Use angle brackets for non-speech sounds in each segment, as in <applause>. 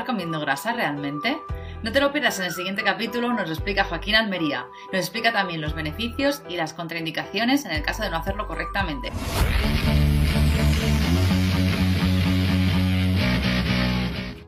Comiendo grasa realmente? No te lo pierdas en el siguiente capítulo, nos lo explica Joaquín Almería. Nos explica también los beneficios y las contraindicaciones en el caso de no hacerlo correctamente.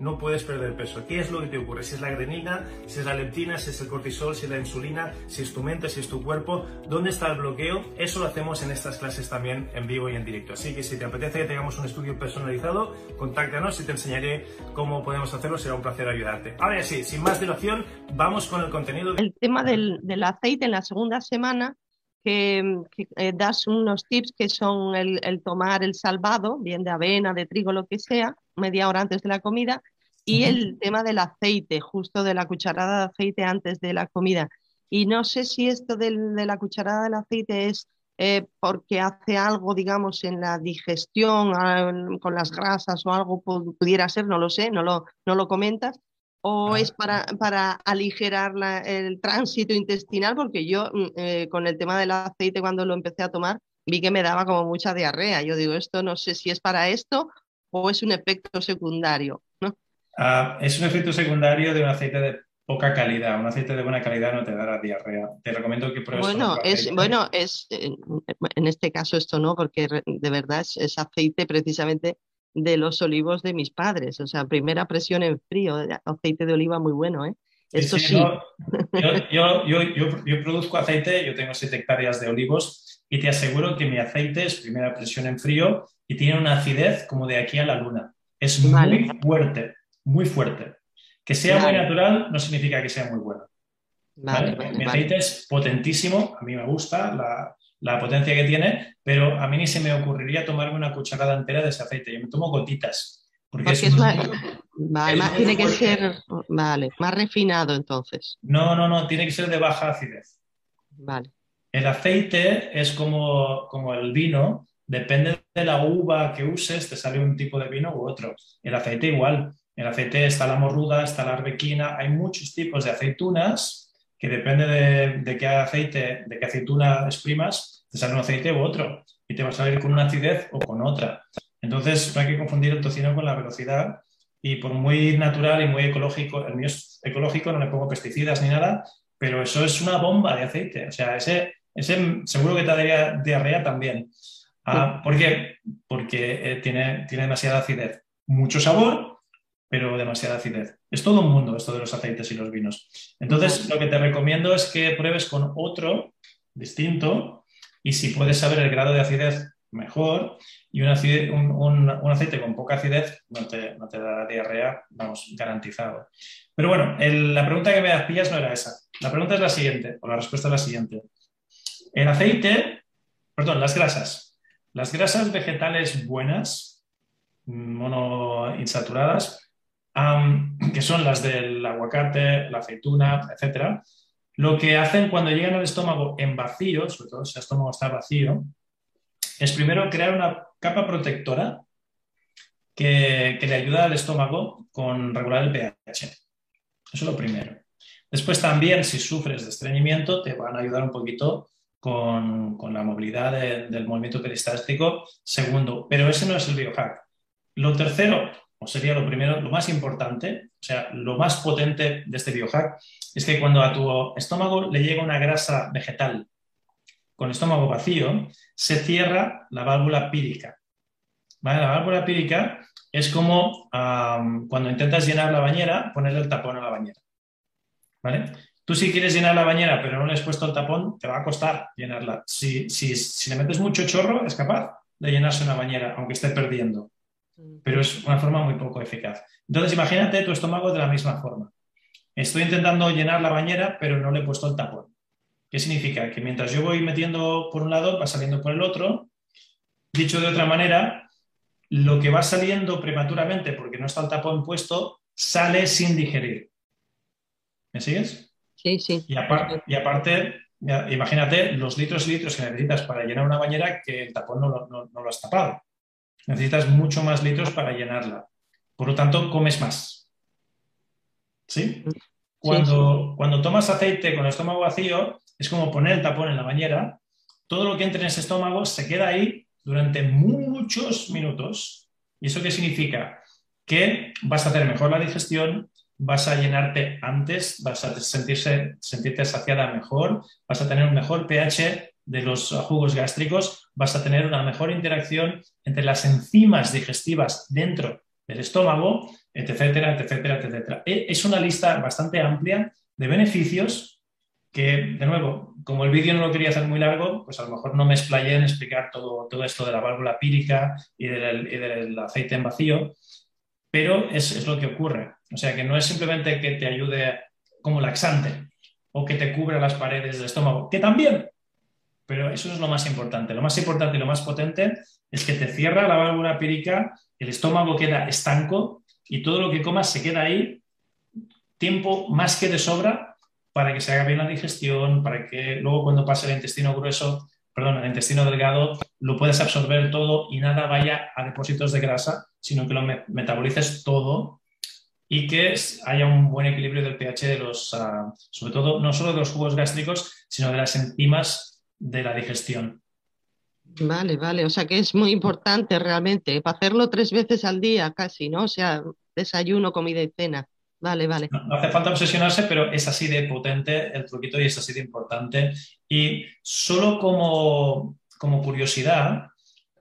no puedes perder peso. ¿Qué es lo que te ocurre? Si es la adrenalina, si es la leptina, si es el cortisol, si es la insulina, si es tu mente, si es tu cuerpo, ¿dónde está el bloqueo? Eso lo hacemos en estas clases también en vivo y en directo. Así que si te apetece que tengamos un estudio personalizado, contáctanos y te enseñaré cómo podemos hacerlo. Será un placer ayudarte. Ahora sí, sin más dilación, vamos con el contenido. El tema del, aceite en la segunda semana que, eh, das unos tips que son el, el, tomar el salvado, bien de avena, de trigo, lo que sea, media hora antes de la comida, y el tema del aceite, justo de la cucharada de aceite antes de la comida. Y no sé si esto de la cucharada del aceite es eh, porque hace algo, digamos, en la digestión con las grasas o algo pudiera ser, no lo sé, no lo, no lo comentas, o es para, para aligerar el tránsito intestinal, porque yo mm, eh, con el tema del aceite cuando lo empecé a tomar vi que me daba como mucha diarrea. Yo digo, esto no sé si es para esto o es un efecto secundario, ¿no? Ah, es un efecto secundario de un aceite de poca calidad. Un aceite de buena calidad no te dará diarrea. Te recomiendo que pruebes. Bueno, es, bueno, es en este caso esto no, porque de verdad es, aceite precisamente de los olivos de mis padres. O sea, primera presión en frío, aceite de oliva muy bueno, ¿eh? Esto sí. yo, yo, yo, produzco aceite, yo tengo 7 hectáreas de olivos y te aseguro que mi aceite es primera presión en frío y tiene una acidez como de aquí a la luna. Es muy fuerte, muy fuerte. Que sea muy natural no significa que sea muy bueno. Mi aceite es potentísimo, a mí me gusta la, la, potencia que tiene, pero a mí ni se me ocurriría tomarme una cucharada entera de ese aceite. Yo me tomo gotitas. Porque, es, más, <laughs> tiene que ser vale, más refinado entonces. No, no, no, tiene que ser de baja acidez. Vale. El aceite es como, como el vino, depende de la uva que uses, te sale un tipo de vino u otro. El aceite igual. El aceite está la morruda, está la arbequina, hay muchos tipos de aceitunas que depende de, qué aceite, de qué aceituna exprimas, te sale un aceite u otro y te va a salir con una acidez o con otra. Entonces no hay que confundir el tocino con la velocidad y por muy natural y muy ecológico, el mío es ecológico, no le pongo pesticidas ni nada, pero eso es una bomba de aceite. O sea, ese, ese seguro que te daría diarrea también. Ah, ¿Por qué? Porque eh, tiene, tiene demasiada acidez. Mucho sabor, pero demasiada acidez. Es todo un mundo esto de los aceites y los vinos. Entonces, lo que te recomiendo es que pruebes con otro distinto y si puedes saber el grado de acidez, mejor. Y un, aceite con poca acidez no te, no te da diarrea, vamos, garantizado. Pero bueno, la pregunta que me hacías no era esa. La pregunta es la siguiente, o la respuesta es la siguiente. El aceite, perdón, las grasas. Las grasas vegetales buenas, monoinsaturadas, <clears throat> que son las del aguacate, la aceituna, etcétera, lo que hacen cuando llegan al estómago en vacío, sobre todo si el estómago está vacío, es primero crear una capa protectora que, le ayuda al estómago con regular el pH. Eso es lo primero. Después también, si sufres de estreñimiento, te van a ayudar un poquito con, la movilidad del movimiento peristástico. Segundo, pero ese no es el biohack. Lo tercero, sería lo primero, lo más importante, o sea, lo más potente de este biohack, es que cuando a tu estómago le llega una grasa vegetal con estómago vacío, se cierra la válvula pírica. La válvula pírica es como cuando intentas llenar la bañera, ponerle el tapón a la bañera. ¿Vale? Tú si quieres llenar la bañera pero no le has puesto el tapón, te va a costar llenarla. Si, si, si le metes mucho chorro, es capaz de llenarse una bañera, aunque esté perdiendo pero es una forma muy poco eficaz. Entonces, imagínate tu estómago de la misma forma. Estoy intentando llenar la bañera, pero no le he puesto el tapón. ¿Qué significa? Que mientras yo voy metiendo por un lado, va saliendo por el otro. Dicho de otra manera, lo que va saliendo prematuramente porque no está el tapón puesto, sale sin digerir. ¿Me sigues? Sí, sí. Y, aparte, imagínate los litros y litros que necesitas para llenar una bañera que el tapón no lo has tapado necesitas mucho más litros para llenarla. Por lo tanto, comes más. ¿Sí? Cuando, cuando tomas aceite con el estómago vacío, es como poner el tapón en la bañera. Todo lo que entra en ese estómago se queda ahí durante muchos minutos. ¿Y eso qué significa? Que vas a hacer mejor la digestión, vas a llenarte antes, vas a sentirse, sentirte saciada mejor, vas a tener un mejor pH de los jugos gástricos, vas a tener una mejor interacción entre las enzimas digestivas dentro del estómago, etcétera, etcétera, etcétera. E, es una lista bastante amplia de beneficios que, de nuevo, como el vídeo no lo quería hacer muy largo, pues a lo mejor no me explayé en explicar todo, todo esto de la válvula pírica y del, aceite en vacío, pero es, es lo que ocurre. O sea, que no es simplemente que te ayude como laxante o que te cubra las paredes del estómago, que también, pero eso es lo más importante. Lo más importante y lo más potente es que te cierra la válvula pírica, el estómago queda estanco y todo lo que comas se queda ahí tiempo más que de sobra para que se haga bien la digestión, para que luego cuando pase el intestino grueso, perdón, el intestino delgado, lo puedas absorber todo y nada vaya a depósitos de grasa, sino que lo metabolices todo y que haya un buen equilibrio del pH de los, ah, sobre todo, no solo de los jugos gástricos, sino de las enzimas de la digestión. Vale, vale, o sea que es muy importante realmente, para hacerlo tres veces al día casi, ¿no? O sea, desayuno, comida y cena. Vale, vale. No, hace falta obsesionarse, pero es así de potente el truquito y es así de importante. Y solo como, como curiosidad,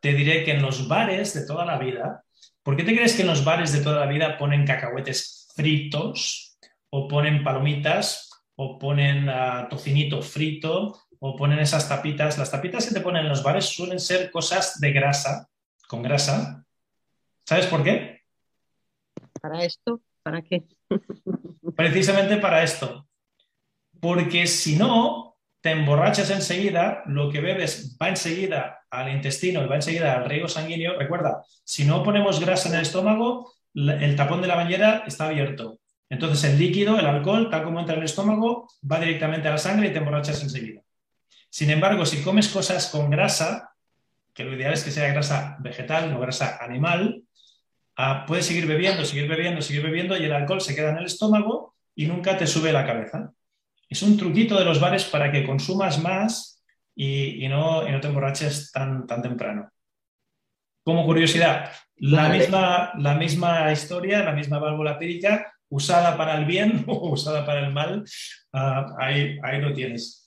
te diré que en los bares de toda la vida, ¿por qué te crees que en los bares de toda la vida ponen cacahuetes fritos o ponen palomitas o ponen uh, tocinito frito o ponen esas tapitas. Las tapitas que te ponen en los bares suelen ser cosas de grasa, con grasa. ¿Sabes por qué? ¿Para esto? ¿Para qué? <laughs> Precisamente para esto. Porque si no, te emborrachas enseguida, lo que bebes va enseguida al intestino y va enseguida al riego sanguíneo. Recuerda, si no ponemos grasa en el estómago, el tapón de la bañera está abierto. Entonces el líquido, el alcohol, tal como entra en el estómago, va directamente a la sangre y te emborrachas enseguida. Sin embargo, si comes cosas con grasa, que lo ideal es que sea grasa vegetal, no grasa animal, ah, puedes seguir bebiendo, seguir bebiendo, seguir bebiendo y el alcohol se queda en el estómago y nunca te sube la cabeza. Es un truquito de los bares para que consumas más y, no, te emborraches tan, tan temprano. Como curiosidad, la, misma, la misma historia, la misma válvula pírica, usada para el bien <laughs> o usada para el mal, ah, ahí, ahí lo tienes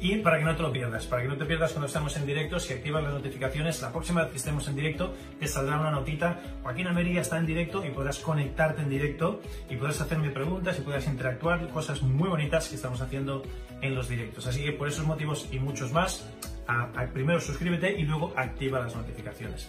Y para que no te lo pierdas, para que no te pierdas cuando estamos en directo, si activas las notificaciones, la próxima vez que estemos en directo, te saldrá una notita. Joaquín Ameria está en directo y podrás conectarte en directo y podrás hacerme preguntas y podrás interactuar, cosas muy bonitas que estamos haciendo en los directos. Así que por esos motivos y muchos más, a, a, primero suscríbete y luego activa las notificaciones.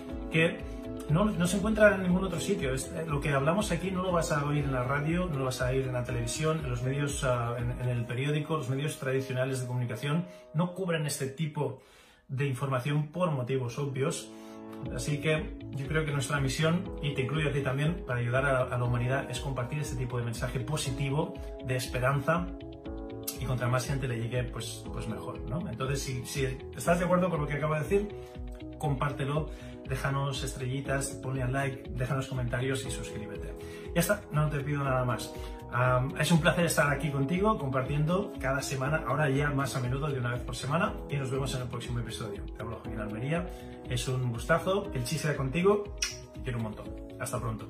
que no, no, se encuentra en ningún otro sitio. Es, lo que hablamos aquí no lo vas a oír en la radio, no lo vas a oír en la televisión, en los medios, uh, en, en, el periódico, los medios tradicionales de comunicación no cubren este tipo de información por motivos obvios. Así que yo creo que nuestra misión, y te incluyo a ti también, para ayudar a, a la humanidad, es compartir este tipo de mensaje positivo, de esperanza, y contra más gente le llegue, pues, pues mejor, ¿no? Entonces, si, si estás de acuerdo con lo que acabo de decir, compártelo déjanos estrellitas, ponle al like, déjanos comentarios y suscríbete. Ya está, no te pido nada más. Es un placer estar aquí contigo compartiendo cada semana, ahora ya más a menudo de una vez por semana y nos vemos en el próximo episodio. Te hablo Joaquín Almería, es un gustazo, el chiste sea contigo, quiero un montón. Hasta pronto.